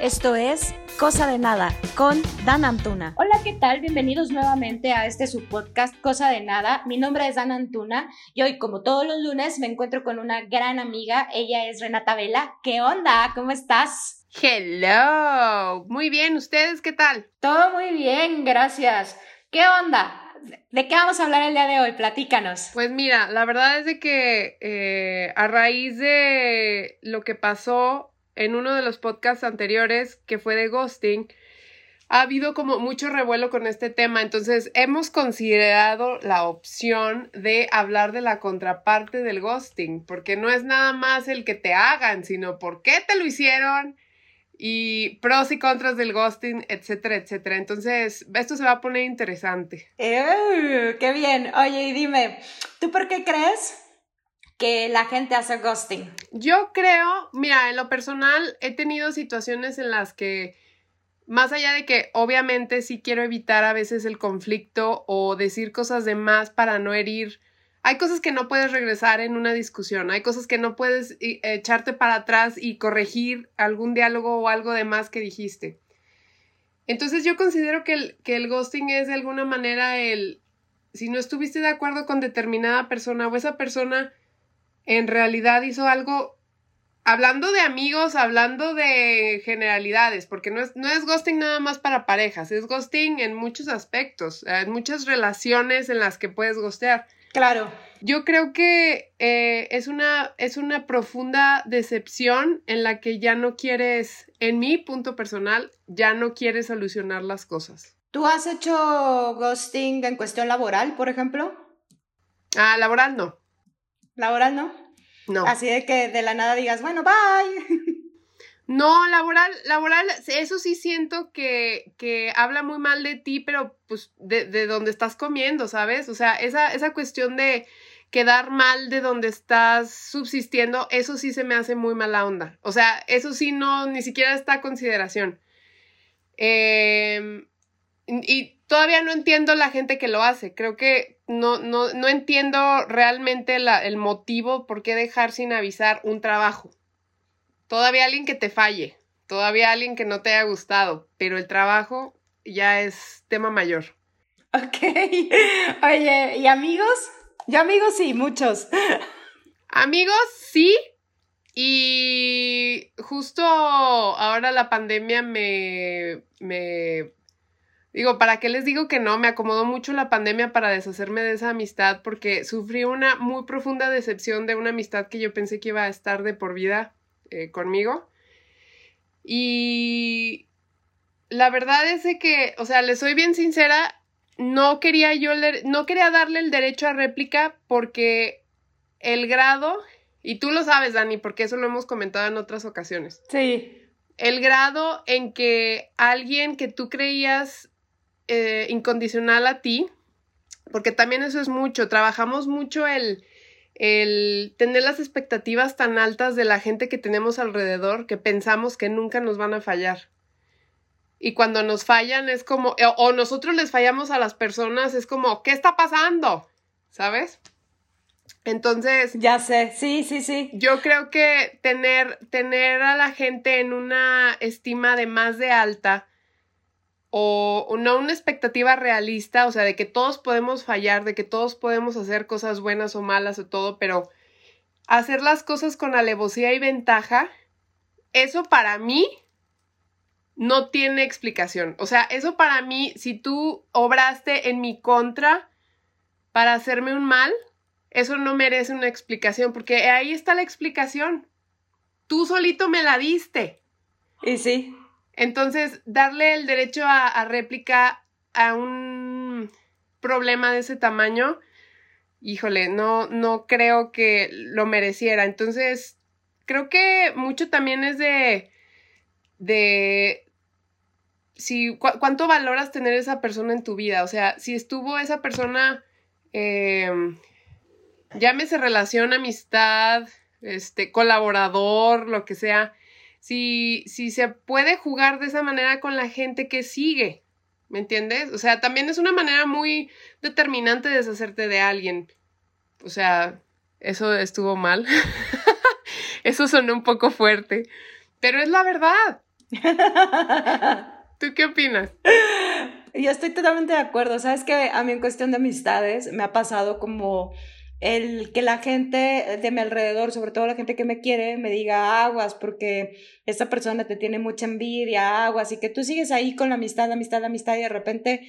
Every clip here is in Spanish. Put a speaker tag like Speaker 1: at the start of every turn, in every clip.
Speaker 1: Esto es Cosa de Nada con Dan Antuna.
Speaker 2: Hola, ¿qué tal? Bienvenidos nuevamente a este subpodcast Cosa de Nada. Mi nombre es Dan Antuna y hoy, como todos los lunes, me encuentro con una gran amiga. Ella es Renata Vela. ¿Qué onda? ¿Cómo estás?
Speaker 3: Hello. Muy bien, ¿ustedes qué tal?
Speaker 2: Todo muy bien, gracias. ¿Qué onda? ¿De qué vamos a hablar el día de hoy? Platícanos.
Speaker 3: Pues mira, la verdad es de que eh, a raíz de lo que pasó en uno de los podcasts anteriores, que fue de ghosting, ha habido como mucho revuelo con este tema, entonces hemos considerado la opción de hablar de la contraparte del ghosting, porque no es nada más el que te hagan, sino por qué te lo hicieron y pros y contras del ghosting, etcétera, etcétera. Entonces, esto se va a poner interesante.
Speaker 2: ¡Qué bien! Oye, y dime, ¿tú por qué crees que la gente hace ghosting?
Speaker 3: Yo creo, mira, en lo personal he tenido situaciones en las que, más allá de que obviamente sí quiero evitar a veces el conflicto o decir cosas de más para no herir hay cosas que no puedes regresar en una discusión, hay cosas que no puedes echarte para atrás y corregir algún diálogo o algo de más que dijiste. Entonces yo considero que el, que el ghosting es de alguna manera el, si no estuviste de acuerdo con determinada persona o esa persona en realidad hizo algo, hablando de amigos, hablando de generalidades, porque no es, no es ghosting nada más para parejas, es ghosting en muchos aspectos, en muchas relaciones en las que puedes ghostear.
Speaker 2: Claro.
Speaker 3: Yo creo que eh, es, una, es una profunda decepción en la que ya no quieres, en mi punto personal, ya no quieres solucionar las cosas.
Speaker 2: ¿Tú has hecho ghosting en cuestión laboral, por ejemplo?
Speaker 3: Ah, laboral no.
Speaker 2: ¿Laboral no?
Speaker 3: No.
Speaker 2: Así de que de la nada digas, bueno, bye.
Speaker 3: No, laboral, laboral, eso sí siento que, que habla muy mal de ti, pero pues de, de donde estás comiendo, ¿sabes? O sea, esa, esa cuestión de quedar mal de donde estás subsistiendo, eso sí se me hace muy mala onda. O sea, eso sí no, ni siquiera está a consideración. Em, y todavía no entiendo la gente que lo hace. Creo que no, no, no entiendo realmente la, el motivo por qué dejar sin avisar un trabajo. Todavía alguien que te falle, todavía alguien que no te haya gustado, pero el trabajo ya es tema mayor.
Speaker 2: Ok. Oye, ¿y amigos? Yo amigos sí, muchos.
Speaker 3: Amigos sí. Y justo ahora la pandemia me, me Digo, ¿para qué les digo que no? Me acomodó mucho la pandemia para deshacerme de esa amistad porque sufrí una muy profunda decepción de una amistad que yo pensé que iba a estar de por vida eh, conmigo. Y la verdad es que, o sea, le soy bien sincera, no quería yo, no quería darle el derecho a réplica porque el grado, y tú lo sabes, Dani, porque eso lo hemos comentado en otras ocasiones.
Speaker 2: Sí.
Speaker 3: El grado en que alguien que tú creías eh, incondicional a ti, porque también eso es mucho, trabajamos mucho el, el tener las expectativas tan altas de la gente que tenemos alrededor que pensamos que nunca nos van a fallar. Y cuando nos fallan es como, o nosotros les fallamos a las personas, es como, ¿qué está pasando? ¿Sabes? Entonces.
Speaker 2: Ya sé, sí, sí, sí.
Speaker 3: Yo creo que tener, tener a la gente en una estima de más de alta, o no una expectativa realista, o sea, de que todos podemos fallar, de que todos podemos hacer cosas buenas o malas o todo, pero hacer las cosas con alevosía y ventaja, eso para mí no tiene explicación. O sea, eso para mí, si tú obraste en mi contra para hacerme un mal, eso no merece una explicación, porque ahí está la explicación. Tú solito me la diste.
Speaker 2: Y sí.
Speaker 3: Entonces, darle el derecho a, réplica a un problema de ese tamaño, híjole, no, no creo que lo mereciera. Entonces, creo que mucho también es de, de, si, cuánto valoras tener esa persona en tu vida. O sea, si estuvo esa persona, eh, llámese relación, amistad, este, colaborador, lo que sea, si, si se puede jugar de esa manera con la gente que sigue. ¿Me entiendes? O sea, también es una manera muy determinante de deshacerte de alguien. O sea, eso estuvo mal. eso sonó un poco fuerte. Pero es la verdad. ¿Tú qué opinas?
Speaker 1: Yo estoy totalmente de acuerdo. Sabes que a mí en cuestión de amistades me ha pasado como el que la gente de mi alrededor, sobre todo la gente que me quiere, me diga aguas porque esta persona te tiene mucha envidia, aguas, y que tú sigues ahí con la amistad, amistad, amistad, y de repente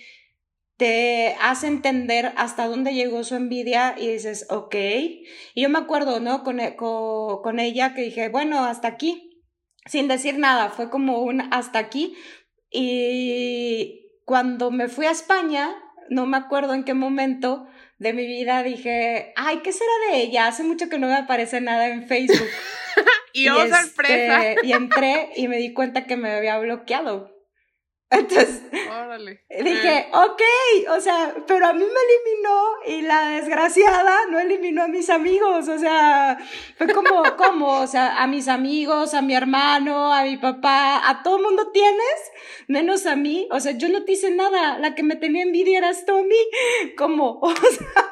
Speaker 1: te hace entender hasta dónde llegó su envidia y dices, ok. Y yo me acuerdo, ¿no? Con, e, con, con ella que dije, bueno, hasta aquí, sin decir nada, fue como un hasta aquí. Y cuando me fui a España, no me acuerdo en qué momento, de mi vida dije, ay, ¿qué será de ella? Hace mucho que no me aparece nada en Facebook.
Speaker 3: y, oh, sorpresa.
Speaker 1: Este, y entré y me di cuenta que me había bloqueado. Entonces, dije, eh. ok, o sea, pero a mí me eliminó y la desgraciada no eliminó a mis amigos, o sea, fue como, ¿cómo? O sea, a mis amigos, a mi hermano, a mi papá, a todo mundo tienes, menos a mí, o sea, yo no te hice nada, la que me tenía envidia eras tú a mí, como, o sea...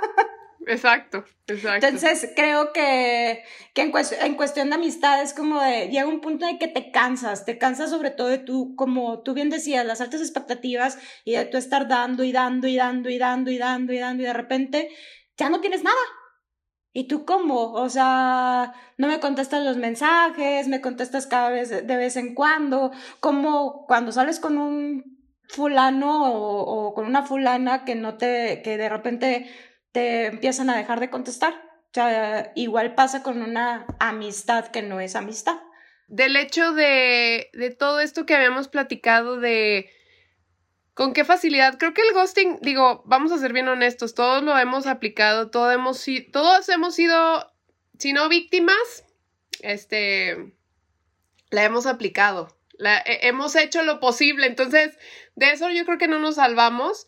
Speaker 3: Exacto, exacto.
Speaker 1: Entonces creo que, que en, en, cuestión de amistad es como de, llega un punto en que te cansas, te cansas sobre todo de tú, como tú bien decías, las altas expectativas y de tú estar dando y dando y dando y dando y dando y dando y de repente ya no tienes nada. ¿Y tú cómo? O sea, no me contestas los mensajes, me contestas cada vez de vez en cuando, como cuando sales con un fulano o, o con una fulana que no te, que de repente te empiezan a dejar de contestar. O sea, igual pasa con una amistad que no es amistad.
Speaker 3: Del hecho de, todo esto que habíamos platicado de con qué facilidad, creo que el ghosting, digo, vamos a ser bien honestos, todos lo hemos aplicado, todos hemos, todos hemos sido, si no víctimas, este, la hemos aplicado, la, hemos hecho lo posible, entonces de eso yo creo que no nos salvamos.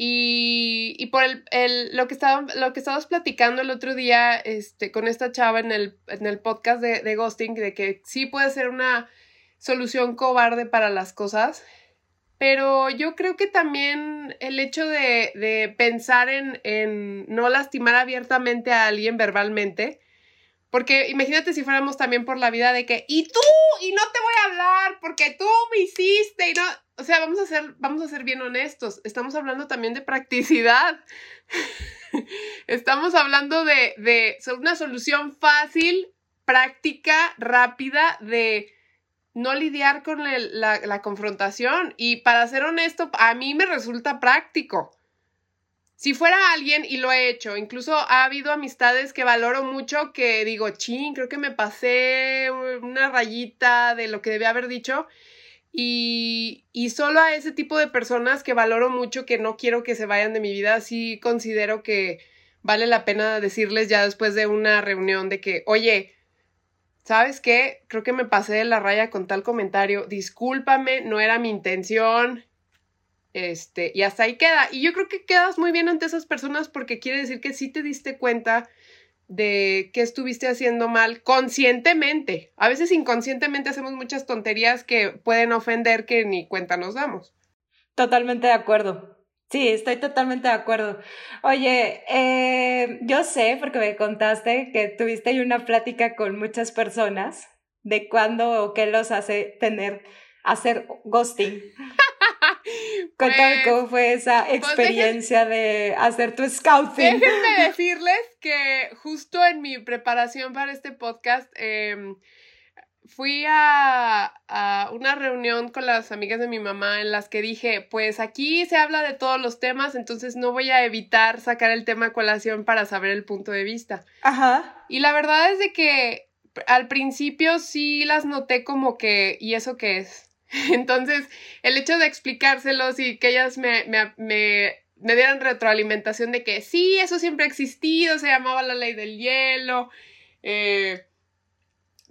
Speaker 3: Y, y por el, el, lo, que estaba, lo que estabas platicando el otro día este, con esta chava en el, en el podcast de, de Ghosting, de que sí puede ser una solución cobarde para las cosas, pero yo creo que también el hecho de, de pensar en, en, no lastimar abiertamente a alguien verbalmente, porque imagínate si fuéramos también por la vida de que, y tú, y no te voy a hablar porque tú me hiciste, y no, o sea, vamos a ser, vamos a ser bien honestos, estamos hablando también de practicidad. estamos hablando de, de una solución fácil, práctica, rápida, de no lidiar con la, la confrontación. Y para ser honesto, a mí me resulta práctico. Si fuera alguien, y lo he hecho, incluso ha habido amistades que valoro mucho que digo, ching, creo que me pasé una rayita de lo que debía haber dicho. Y, y solo a ese tipo de personas que valoro mucho, que no quiero que se vayan de mi vida, sí considero que vale la pena decirles ya después de una reunión de que, oye, ¿sabes qué? Creo que me pasé de la raya con tal comentario, discúlpame, no era mi intención, este, y hasta ahí queda. Y yo creo que quedas muy bien ante esas personas porque quiere decir que sí te diste cuenta de qué estuviste haciendo mal conscientemente. A veces inconscientemente hacemos muchas tonterías que pueden ofender que ni cuenta nos damos.
Speaker 1: Totalmente de acuerdo. Sí, estoy totalmente de acuerdo. Oye, eh, yo sé, porque me contaste que tuviste una plática con muchas personas de cuándo o qué los hace tener, hacer ghosting. Cuéntame pues, cómo fue esa pues, experiencia de hacer tu scouting.
Speaker 3: Déjenme decirles que justo en mi preparación para este podcast em, fui a, a, una reunión con las amigas de mi mamá en las que dije, pues aquí se habla de todos los temas, entonces no voy a evitar sacar el tema a colación para saber el punto de vista.
Speaker 1: Ajá.
Speaker 3: Y la verdad es de que al principio sí las noté como que, ¿y eso qué es? Entonces, el hecho de explicárselos y que ellas me, me, me, me, dieran retroalimentación de que sí, eso siempre ha existido, se llamaba la ley del hielo, eh,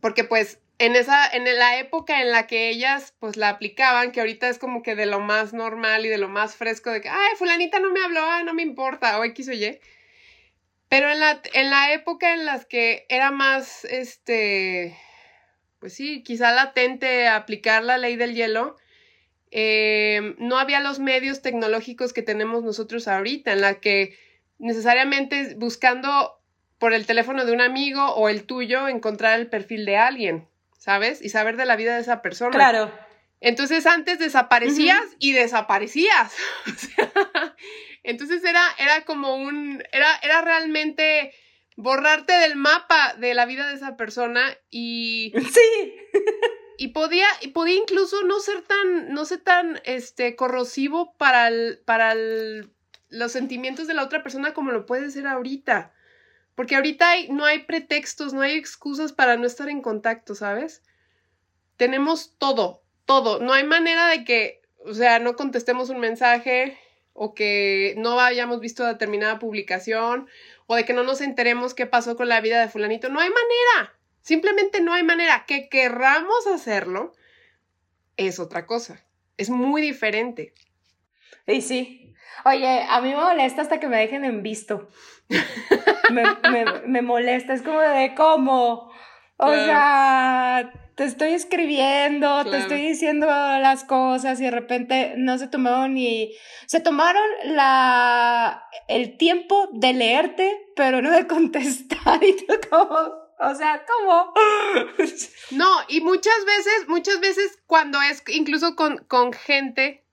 Speaker 3: porque pues en esa, en la época en la que ellas pues la aplicaban, que ahorita es como que de lo más normal y de lo más fresco, de que, ay, fulanita no me habló, ah, no me importa, o X o Y. Pero en la, en la época en las que era más, este, pues sí, quizá latente aplicar la ley del hielo, eh, no había los medios tecnológicos que tenemos nosotros ahorita, en la que necesariamente buscando por el teléfono de un amigo o el tuyo encontrar el perfil de alguien, ¿sabes? Y saber de la vida de esa persona.
Speaker 1: Claro.
Speaker 3: Entonces antes desaparecías y desaparecías. entonces era, era como un, era, era realmente borrarte del mapa de la vida de esa persona y...
Speaker 1: Sí.
Speaker 3: y podía, y podía incluso no ser tan, no ser tan, este, corrosivo para el, para el, los sentimientos de la otra persona como lo puede ser ahorita. Porque ahorita hay, no hay pretextos, no hay excusas para no estar en contacto, ¿sabes? Tenemos todo, todo. No hay manera de que, o sea, no contestemos un mensaje o que no hayamos visto determinada publicación o de que no nos enteremos qué pasó con la vida de fulanito. No hay manera. Simplemente no hay manera. Que querramos hacerlo es otra cosa. Es muy diferente.
Speaker 1: Y sí. Oye, a mí me molesta hasta que me dejen en visto. me, me, molesta. Es como de cómo. O sea, te estoy escribiendo, te estoy diciendo las cosas y de repente no se tomaron ni, se tomaron la, el tiempo de leerte, pero no de contestar y tú como, o sea, ¿cómo?
Speaker 3: No, y muchas veces, muchas veces cuando es incluso con, con gente,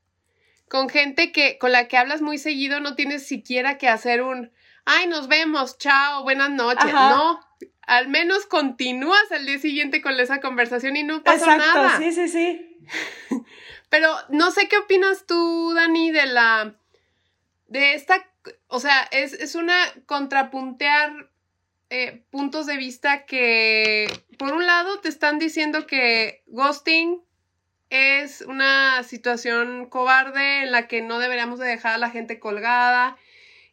Speaker 3: con gente que, con la que hablas muy seguido, no tienes siquiera que hacer un, ay, nos vemos, chao, buenas noches. No, al menos continúas al día siguiente con esa conversación y no pasa Exacto,
Speaker 1: Sí, sí, sí.
Speaker 3: Pero no sé qué opinas tú, Dani, de la. de esta. O sea, es, es una contrapuntear eh, puntos de vista que, por un lado, te están diciendo que ghosting es una situación cobarde en la que no deberíamos de dejar a la gente colgada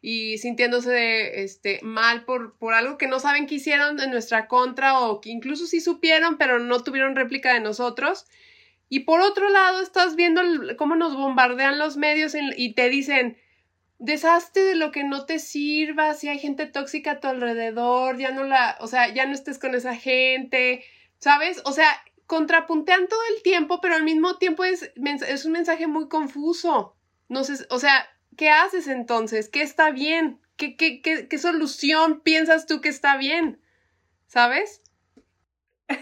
Speaker 3: y sintiéndose este, mal por, por algo que no saben que hicieron en nuestra contra o que incluso sí supieron pero no tuvieron réplica de nosotros. Y por otro lado, estás viendo cómo nos bombardean los medios y te dicen, deshazte de lo que no te sirva, si hay gente tóxica a tu alrededor, ya no la, o sea, ya no estés con esa gente, ¿sabes? O sea, contrapuntean todo el tiempo, pero al mismo tiempo es, es un mensaje muy confuso. No sé, o sea, ¿qué haces entonces? ¿Qué está bien? ¿Qué, qué, qué, qué solución piensas tú que está bien? ¿Sabes?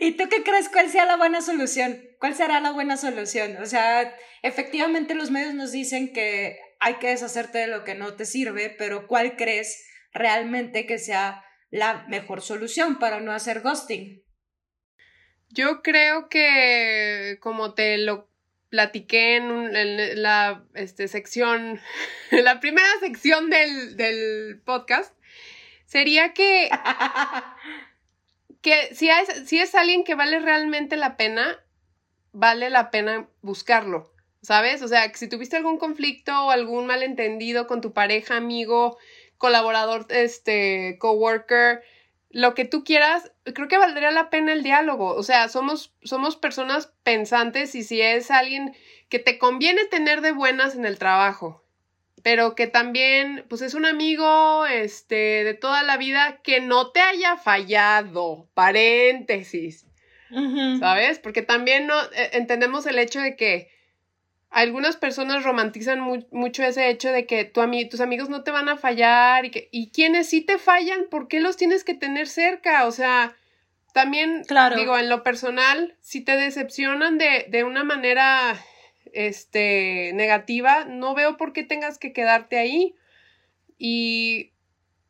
Speaker 1: ¿Y tú qué crees cuál sea la buena solución? ¿Cuál será la buena solución? O sea, efectivamente los medios nos dicen que hay que deshacerte de lo que no te sirve, pero ¿cuál crees realmente que sea la mejor solución para no hacer ghosting?
Speaker 3: Yo creo que, como te lo platiqué en, la este, sección, la primera sección del, del podcast, sería que, que si, si es alguien que vale realmente la pena, vale la pena buscarlo, ¿sabes? O sea, que si tuviste algún conflicto o algún malentendido con tu pareja, amigo, colaborador, este, coworker, lo que tú quieras, creo que valdría la pena el diálogo. O sea, somos, somos personas pensantes y si es alguien que te conviene tener de buenas en el trabajo, pero que también, pues es un amigo, este, de toda la vida que no te haya fallado, paréntesis, ¿sabes? Porque también no, eh, entendemos el hecho de que algunas personas romantizan mucho ese hecho de que tu tus amigos no te van a fallar y que y quienes sí te fallan, ¿por qué los tienes que tener cerca? O sea, también digo, en lo personal, si te decepcionan de, de una manera este negativa, no veo por qué tengas que quedarte ahí. Y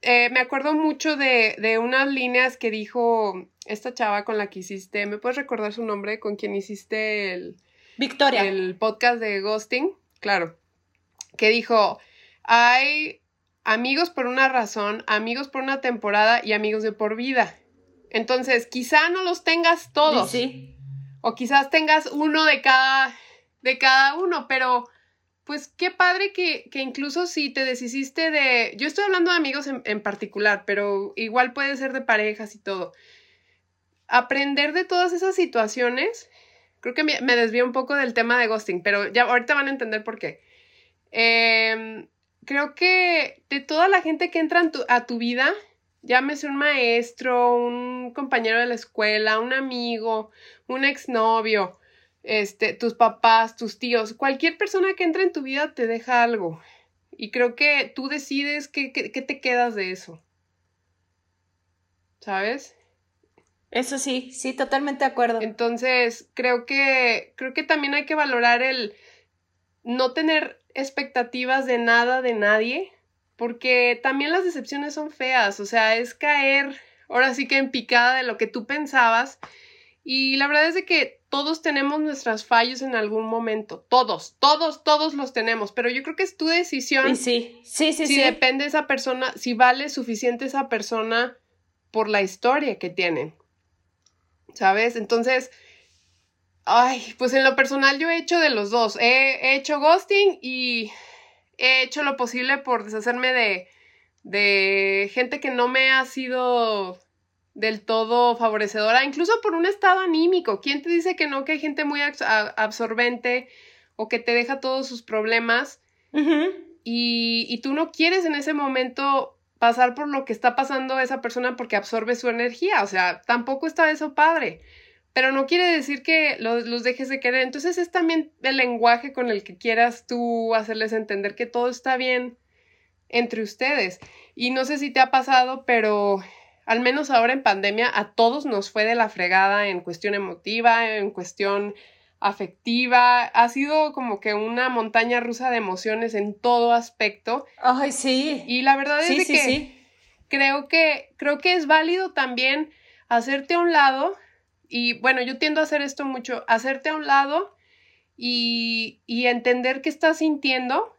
Speaker 3: eh, me acuerdo mucho de, de unas líneas que dijo esta chava con la que hiciste, ¿me puedes recordar su nombre? Con quien hiciste el
Speaker 1: Victoria.
Speaker 3: El podcast de Ghosting, claro, que dijo, hay amigos por una razón, amigos por una temporada y amigos de por vida. Entonces, quizá no los tengas todos.
Speaker 1: Sí.
Speaker 3: O quizás tengas uno de cada, de cada uno, pero pues qué padre que, que, incluso si te deshiciste de... Yo estoy hablando de amigos en, en, particular, pero igual puede ser de parejas y todo. Aprender de todas esas situaciones Creo que me, desvío un poco del tema de ghosting, pero ya ahorita van a entender por qué. Em, creo que de toda la gente que entra a tu vida, llámese un maestro, un compañero de la escuela, un amigo, un exnovio, este, tus papás, tus tíos, cualquier persona que entra en tu vida te deja algo. Y creo que tú decides qué, qué te quedas de eso. ¿Sabes?
Speaker 1: Eso sí, sí, totalmente de acuerdo.
Speaker 3: Entonces, creo que, creo que también hay que valorar el no tener expectativas de nada, de nadie, porque también las decepciones son feas, o sea, es caer ahora sí que en picada de lo que tú pensabas. Y la verdad es de que todos tenemos nuestros fallos en algún momento, todos, todos, todos los tenemos, pero yo creo que es tu decisión.
Speaker 1: sí, sí, sí,
Speaker 3: si depende esa persona, si vale suficiente esa persona por la historia que tiene. ¿Sabes? Entonces, ay, pues en lo personal yo he hecho de los dos. He, hecho ghosting y he hecho lo posible por deshacerme de, de gente que no me ha sido del todo favorecedora, incluso por un estado anímico. ¿Quién te dice que no? Que hay gente muy absorbente o que te deja todos sus problemas y, y tú no quieres en ese momento pasar por lo que está pasando esa persona porque absorbe su energía. O sea, tampoco está eso padre. Pero no quiere decir que los, los, dejes de querer. Entonces es también el lenguaje con el que quieras tú hacerles entender que todo está bien entre ustedes. Y no sé si te ha pasado, pero al menos ahora en pandemia a todos nos fue de la fregada en cuestión emotiva, en cuestión afectiva, ha sido como que una montaña rusa de emociones en todo aspecto.
Speaker 1: Ay, sí.
Speaker 3: Y la verdad es que creo que creo que es válido también hacerte a un lado y bueno, yo tiendo a hacer esto mucho, hacerte a un lado y, y entender qué estás sintiendo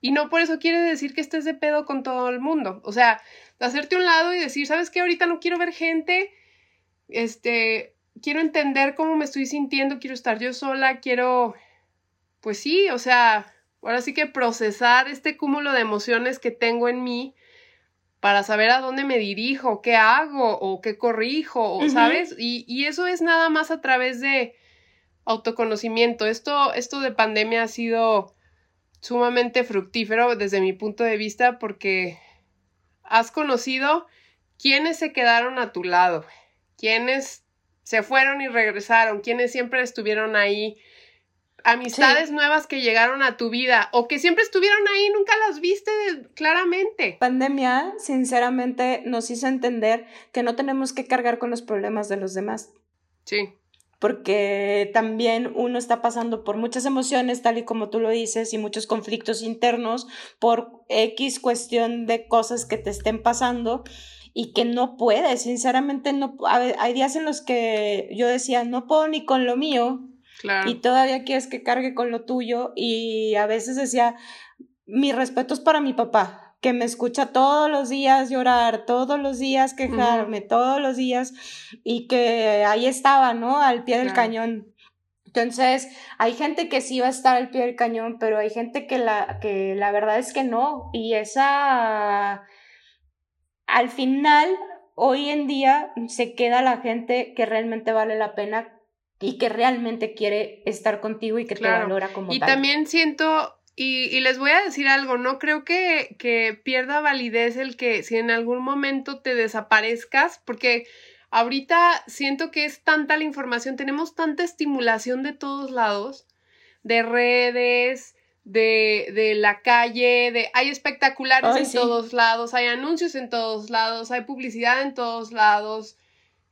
Speaker 3: y no por eso quiere decir que estés de pedo con todo el mundo, o sea, hacerte a un lado y decir, ¿sabes qué? Ahorita no quiero ver gente, este, quiero entender cómo me estoy sintiendo, quiero estar yo sola, quiero, pues sí, o sea, ahora sí que procesar este cúmulo de emociones que tengo en mí para saber a dónde me dirijo, qué hago o qué corrijo, ¿sabes? Y, y, eso es nada más a través de autoconocimiento. Esto, esto de pandemia ha sido sumamente fructífero desde mi punto de vista porque has conocido quiénes se quedaron a tu lado, quiénes se fueron y regresaron, quienes siempre estuvieron ahí, amistades nuevas que llegaron a tu vida o que siempre estuvieron ahí, nunca las viste claramente.
Speaker 1: Pandemia, sinceramente, nos hizo entender que no tenemos que cargar con los problemas de los demás.
Speaker 3: Sí.
Speaker 1: Porque también uno está pasando por muchas emociones, tal y como tú lo dices, y muchos conflictos internos por X cuestión de cosas que te estén pasando y que no puede, sinceramente no, hay días en los que yo decía, no puedo ni con lo mío claro. y todavía quieres que cargue con lo tuyo y a veces decía, mi respeto es para mi papá, que me escucha todos los días llorar, todos los días quejarme, todos los días y que ahí estaba, ¿no? Al pie del cañón. Entonces, hay gente que sí va a estar al pie del cañón, pero hay gente que la, que la verdad es que no. Y esa al final, hoy en día, se queda la gente que realmente vale la pena y que realmente quiere estar contigo y que te valora como
Speaker 3: y tal. Y también siento, y, les voy a decir algo, no creo que, que pierda validez el que si en algún momento te desaparezcas, porque ahorita siento que es tanta la información, tenemos tanta estimulación de todos lados, de redes, de, de la calle, de hay espectaculares en todos lados, hay anuncios en todos lados, hay publicidad en todos lados,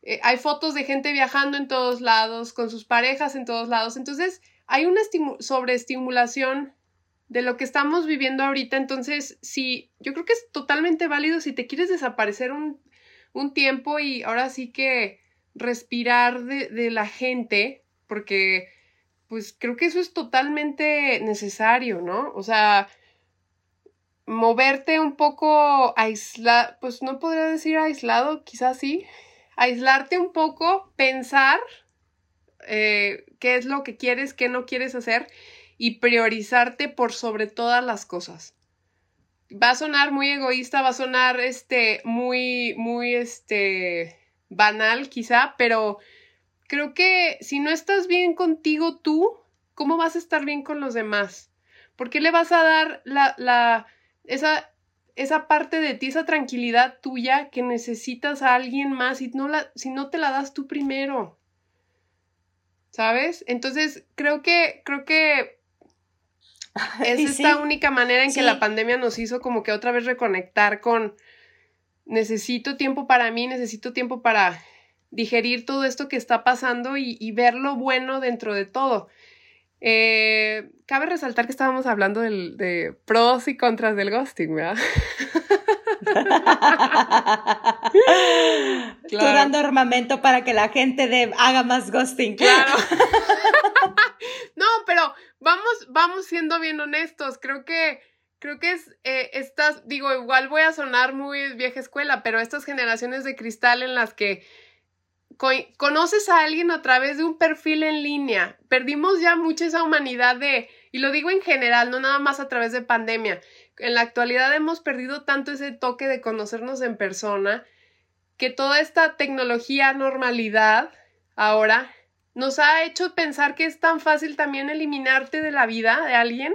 Speaker 3: eh, hay fotos de gente viajando en todos lados, con sus parejas en todos lados. Entonces, hay una sobreestimulación de lo que estamos viviendo ahorita. Entonces, sí, yo creo que es totalmente válido si te quieres desaparecer un, un tiempo y ahora sí que respirar de, de la gente, porque pues creo que eso es totalmente necesario, ¿no? O sea, moverte un poco aislado, pues no podría decir aislado, quizás sí, aislarte un poco, pensar eh, qué es lo que quieres, qué no quieres hacer y priorizarte por sobre todas las cosas. Va a sonar muy egoísta, va a sonar este muy, muy este banal quizá, pero creo que si no estás bien contigo tú, ¿cómo vas a estar bien con los demás? ¿Por qué le vas a dar la, la, esa, esa parte de ti, esa tranquilidad tuya que necesitas a alguien más y no la, si no te la das tú primero? ¿Sabes? Entonces, creo que, creo que es esta única manera en que la pandemia nos hizo como que otra vez reconectar con necesito tiempo para mí, necesito tiempo para digerir todo esto que está pasando y, ver lo bueno dentro de todo. Eh, cabe resaltar que estábamos hablando de pros y contras del ghosting, ¿verdad?
Speaker 1: Tú dando armamento para que la gente haga más ghosting. Claro.
Speaker 3: no, pero vamos, vamos siendo bien honestos. Creo que creo que es eh, estas, digo, igual voy a sonar muy vieja escuela, pero estas generaciones de cristal en las que conoces a alguien a través de un perfil en línea. Perdimos ya mucho esa humanidad de, y lo digo en general, no nada más a través de pandemia. En la actualidad hemos perdido tanto ese toque de conocernos en persona que toda esta tecnología normalidad ahora nos ha hecho pensar que es tan fácil también eliminarte de la vida de alguien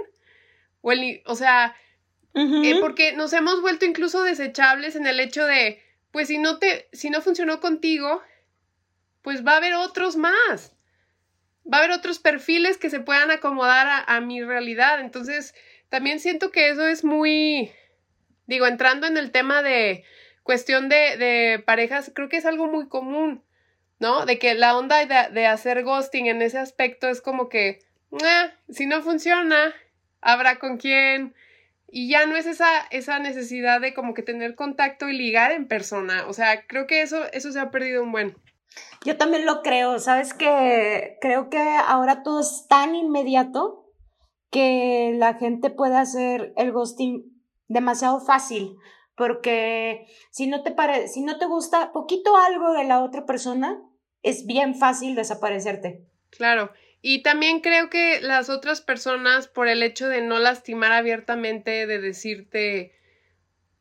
Speaker 3: o, o sea, eh, porque nos hemos vuelto incluso desechables en el hecho de, pues si no te, si no funcionó contigo, pues va a haber otros más. Va a haber otros perfiles que se puedan acomodar a, mi realidad. Entonces, también siento que eso es muy, digo, entrando en el tema de cuestión de, parejas, creo que es algo muy común, ¿no? De que la onda de, de hacer ghosting en ese aspecto es como que, eh, si no funciona, habrá con quién. Y ya no es esa, esa necesidad de como que tener contacto y ligar en persona. O sea, creo que eso, eso se ha perdido un buen.
Speaker 1: Yo también lo creo, sabes que creo que ahora todo es tan inmediato que la gente puede hacer el ghosting demasiado fácil, porque si no te pare, si no te gusta poquito algo de la otra persona, es bien fácil desaparecerte.
Speaker 3: Claro, y también creo que las otras personas, por el hecho de no lastimar abiertamente, de decirte,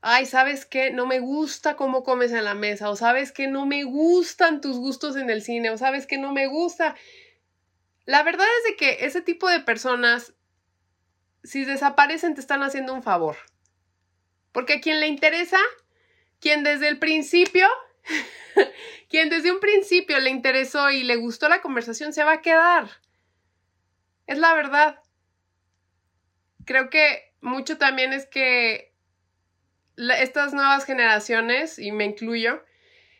Speaker 3: ay, ¿sabes qué? No me gusta cómo comes en la mesa, o sabes que no me gustan tus gustos en el cine, o sabes que no me gusta. La verdad es de que ese tipo de personas, si desaparecen, te están haciendo un favor. Porque a quien le interesa, quien desde el principio, quien desde un principio le interesó y le gustó la conversación, se va a quedar. Es la verdad. Creo que mucho también es que estas nuevas generaciones, y me incluyo,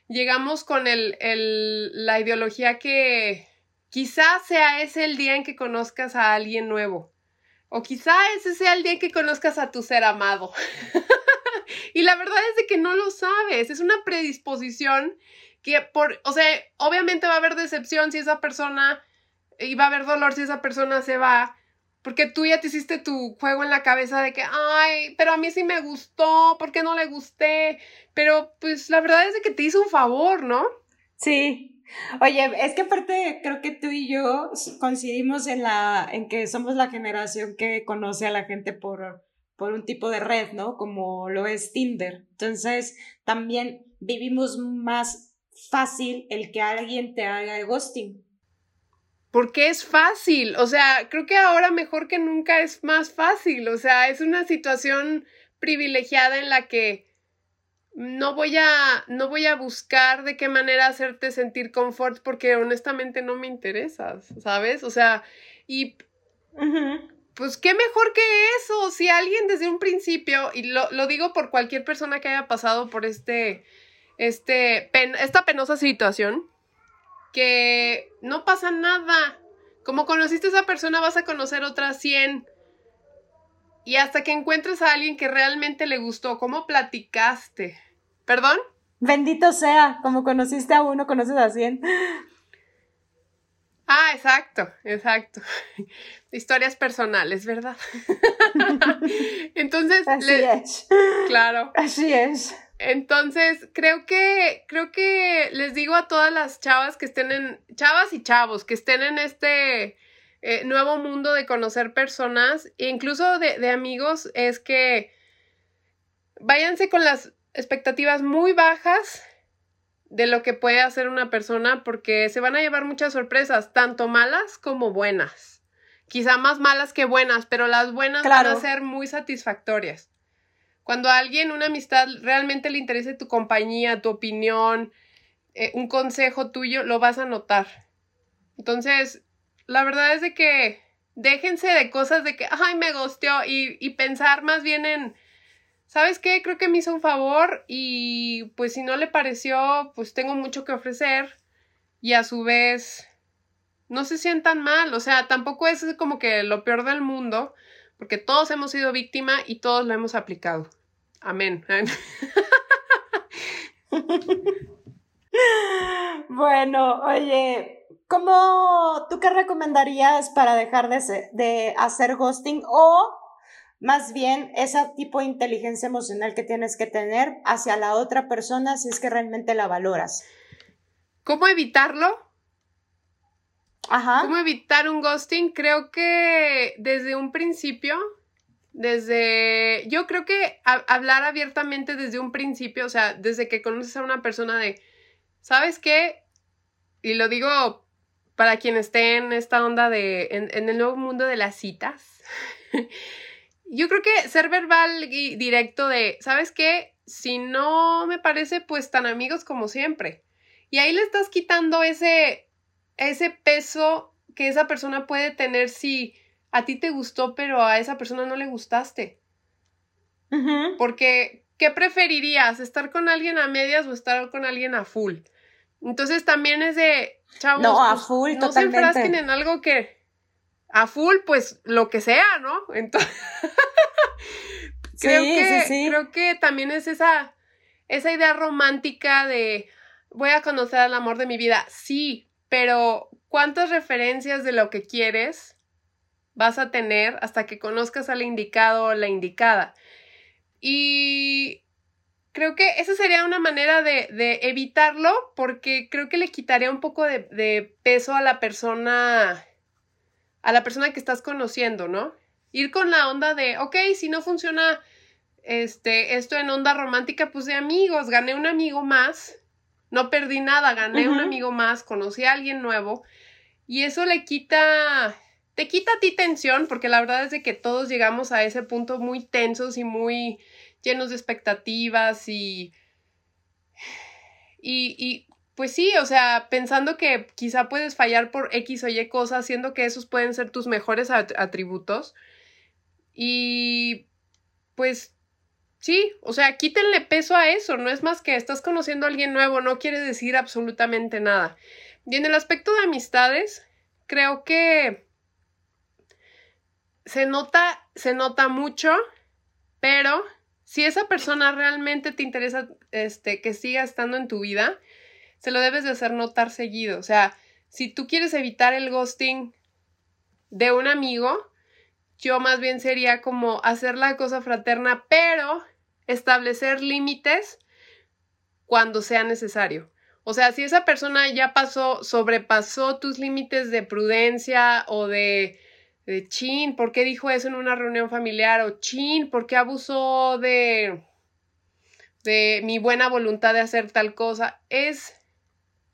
Speaker 3: llegamos con el, el, la ideología que quizás sea ese el día en que conozcas a alguien nuevo. O quizá ese sea el día en que conozcas a tu ser amado. y la verdad es de que no lo sabes. Es una predisposición que por, o sea, obviamente va a haber decepción si esa persona y va a haber dolor si esa persona se va, porque tú ya te hiciste tu juego en la cabeza de que, ay, pero a mí sí me gustó, ¿por qué no le gusté? Pero pues la verdad es de que te hizo un favor, ¿no?
Speaker 1: Sí. Oye, es que aparte creo que tú y yo coincidimos en la en que somos la generación que conoce a la gente por por un tipo de red, ¿no? Como lo es Tinder. Entonces, también vivimos más fácil el que alguien te haga ghosting
Speaker 3: porque es fácil, o sea, creo que ahora mejor que nunca es más fácil, o sea, es una situación privilegiada en la que no voy a no voy a buscar de qué manera hacerte sentir confort porque honestamente no me interesas, ¿sabes? O sea, y pues qué mejor que eso, si alguien desde un principio y lo, lo digo por cualquier persona que haya pasado por este este esta penosa situación, que no pasa nada. Como conociste a esa persona, vas a conocer otras 100. Y hasta que encuentres a alguien que realmente le gustó, ¿cómo platicaste? ¿Perdón?
Speaker 1: Bendito sea, como conociste a uno, conoces a 100.
Speaker 3: Ah, exacto, exacto. Historias personales, ¿verdad? Entonces,
Speaker 1: así es.
Speaker 3: Claro.
Speaker 1: Así es.
Speaker 3: Entonces, creo que, creo que les digo a todas las chavas que estén en, chavas y chavos, que estén en este eh, nuevo mundo de conocer personas, e incluso de, de amigos, es que váyanse con las expectativas muy bajas de lo que puede hacer una persona porque se van a llevar muchas sorpresas, tanto malas como buenas. Quizá más malas que buenas, pero las buenas van a ser muy satisfactorias. Cuando a alguien, una amistad, realmente le interese tu compañía, tu opinión, eh, un consejo tuyo, lo vas a notar. Entonces, la verdad es de que déjense de cosas de que, ay, me gusteó y, y pensar más bien en, ¿sabes qué? Creo que me hizo un favor y pues si no le pareció, pues tengo mucho que ofrecer. y a su vez no se sientan mal, o sea, tampoco es como que lo peor del mundo, porque todos hemos sido víctima y todos lo hemos aplicado. Amén.
Speaker 1: bueno, oye, ¿cómo tú qué recomendarías para dejar de, de hacer ghosting o más bien ese tipo de inteligencia emocional que tienes que tener hacia la otra persona si es que realmente la valoras?
Speaker 3: ¿Cómo evitarlo? ¿Cómo evitar un ghosting? Creo que desde un principio, desde, yo creo que hablar abiertamente desde un principio, o sea, desde que conoces a una persona de, ¿sabes qué? Y lo digo para quien esté en esta onda de, en, en el nuevo mundo de las citas. yo creo que ser verbal y directo de, ¿sabes qué? Si no me parece, pues tan amigos como siempre. Y ahí le estás quitando ese, ese peso que esa persona puede tener si a ti te gustó, pero a esa persona no le gustaste. Porque, ¿qué preferirías? ¿Estar con alguien a medias o estar con alguien a full? Entonces también es de, chavos, no, a pues, full, no se enfrasquen en algo que a full, pues lo que sea, ¿no? Entonces, creo, que, creo que también es esa, esa idea romántica de voy a conocer al amor de mi vida. Sí, pero ¿cuántas referencias de lo que quieres vas a tener hasta que conozcas al indicado o la indicada? Y creo que esa sería una manera de, de evitarlo porque creo que le quitaría un poco de, de, peso a la persona, a la persona que estás conociendo, ¿no? Ir con la onda de, ok, si no funciona este, esto en onda romántica, pues de amigos, gané un amigo más no perdí nada, gané un amigo más, conocí a alguien nuevo y eso le quita, te quita a ti tensión, porque la verdad es de que todos llegamos a ese punto muy tensos y muy llenos de expectativas y, y, y pues sí, o sea, pensando que quizá puedes fallar por X o Y cosas, siendo que esos pueden ser tus mejores atributos. Y pues Sí, o sea, quítenle peso a eso, no es más que estás conociendo a alguien nuevo, no quiere decir absolutamente nada. Y en el aspecto de amistades, creo que se nota, se nota mucho, pero si esa persona realmente te interesa este, que siga estando en tu vida, se lo debes de hacer notar seguido. O sea, si tú quieres evitar el ghosting de un amigo, yo más bien sería como hacer la cosa fraterna, pero establecer límites cuando sea necesario. O sea, si esa persona ya pasó, sobrepasó tus límites de prudencia o de, de chin, ¿por qué dijo eso en una reunión familiar? O chin, ¿por qué abusó de, de mi buena voluntad de hacer tal cosa? Es,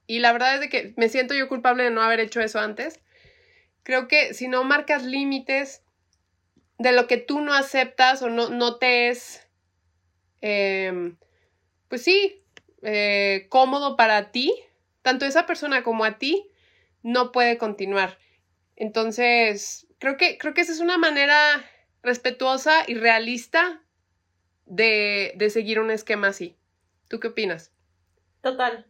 Speaker 3: y la verdad es de que me siento yo culpable de no haber hecho eso antes. Creo que si no marcas límites de lo que tú no aceptas o no, no te es Em, pues sí, eh, cómodo para ti, tanto esa persona como a ti, no puede continuar. Entonces, creo que, creo que esa es una manera respetuosa y realista de, de seguir un esquema así. ¿Tú qué opinas?
Speaker 1: Total.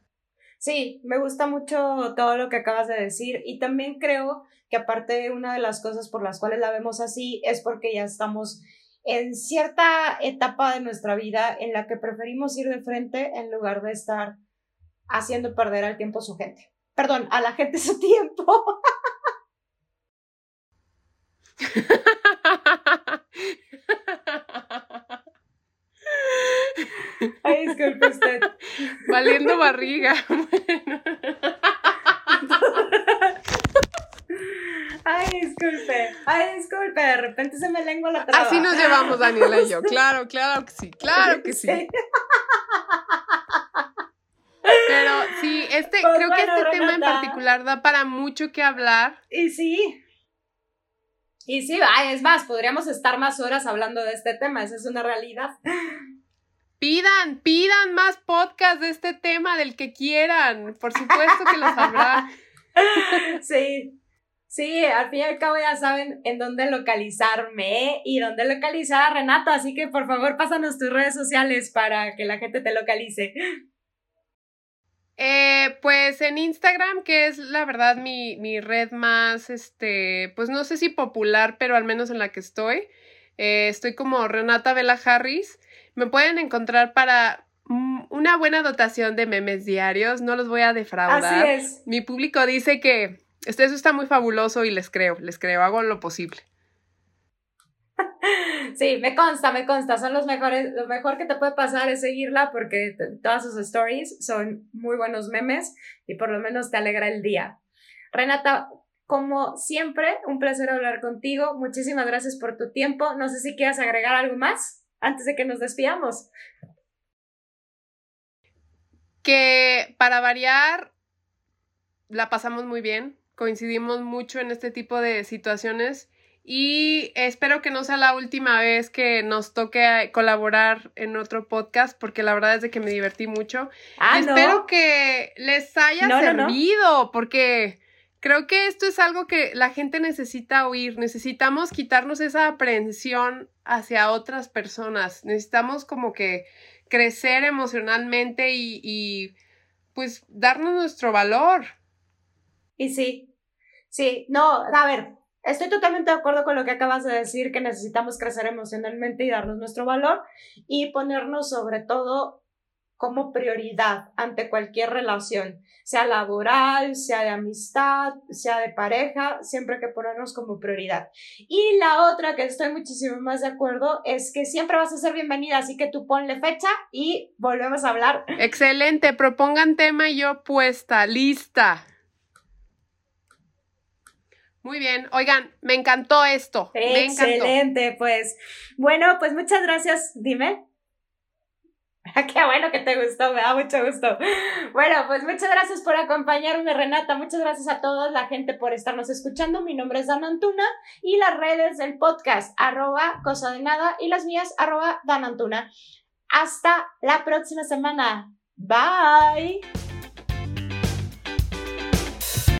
Speaker 1: Sí, me gusta mucho todo lo que acabas de decir y también creo que aparte una de las cosas por las cuales la vemos así es porque ya estamos en cierta etapa de nuestra vida en la que preferimos ir de frente en lugar de estar haciendo perder al tiempo a su gente. Perdón, a la gente su tiempo. Ay, disculpe usted.
Speaker 3: Valiendo barriga.
Speaker 1: Ay, disculpe. Ay, disculpe. De repente se me lengua la traba.
Speaker 3: Así nos llevamos Daniela y yo. Claro, claro que sí. Claro que sí. Pero sí, este, pues creo que este tema en particular da para mucho que hablar.
Speaker 1: Y sí. Y sí, ay, es más, podríamos estar más horas hablando de este tema, esa es una realidad.
Speaker 3: Pidan, pidan más podcasts de este tema, del que quieran. Por supuesto que los habrá.
Speaker 1: Sí, Sí, al fin y al cabo ya saben en dónde localizarme y dónde localizar a Renata, así que por favor pásanos tus redes sociales para que la gente te localice.
Speaker 3: Eh, pues en Instagram, que es la verdad mi, mi, red más, este, pues no sé si popular, pero al menos en la que estoy. Eh, estoy como Renata Vela Harris. Me pueden encontrar para mm, una buena dotación de memes diarios, no los voy a defraudar.
Speaker 1: Así es.
Speaker 3: Mi público dice que este, eso está muy fabuloso y les creo, les creo, hago lo posible.
Speaker 1: Sí, me consta, me consta. Son los mejores. Lo mejor que te puede pasar es seguirla porque todas sus stories son muy buenos memes y por lo menos te alegra el día. Renata, como siempre, un placer hablar contigo. Muchísimas gracias por tu tiempo. No sé si quieras agregar algo más antes de que nos despidamos.
Speaker 3: Que para variar, la pasamos muy bien. Coincidimos mucho en este tipo de situaciones y espero que no sea la última vez que nos toque colaborar en otro podcast, porque la verdad es de que me divertí mucho.
Speaker 1: Ah,
Speaker 3: espero que les haya servido, porque creo que esto es algo que la gente necesita oír. Necesitamos quitarnos esa aprehensión hacia otras personas. Necesitamos como que crecer emocionalmente y, y pues darnos nuestro valor.
Speaker 1: Y sí, sí, no, a ver, Estoy totalmente de acuerdo con lo que acabas de decir, que necesitamos crecer emocionalmente y darnos nuestro valor y ponernos sobre todo como prioridad ante cualquier relación, sea laboral, sea de amistad, sea de pareja, siempre hay que ponernos como prioridad. Y la otra que estoy muchísimo más de acuerdo es que siempre vas a ser bienvenida, así que tú ponle fecha y volvemos a hablar.
Speaker 3: Excelente, propongan tema y yo puesta, lista. Muy bien, oigan, me encantó esto.
Speaker 1: Excelente, pues. Bueno, pues muchas gracias. Dime. Qué bueno que te gustó, me da mucho gusto. Bueno, pues muchas gracias por acompañarme, Renata. Muchas gracias a toda la gente por estarnos escuchando. Mi nombre es Dan Antuna y las redes del podcast, arroba cosa de nada, y las mías, arroba Dan Antuna. Hasta la próxima semana. Bye.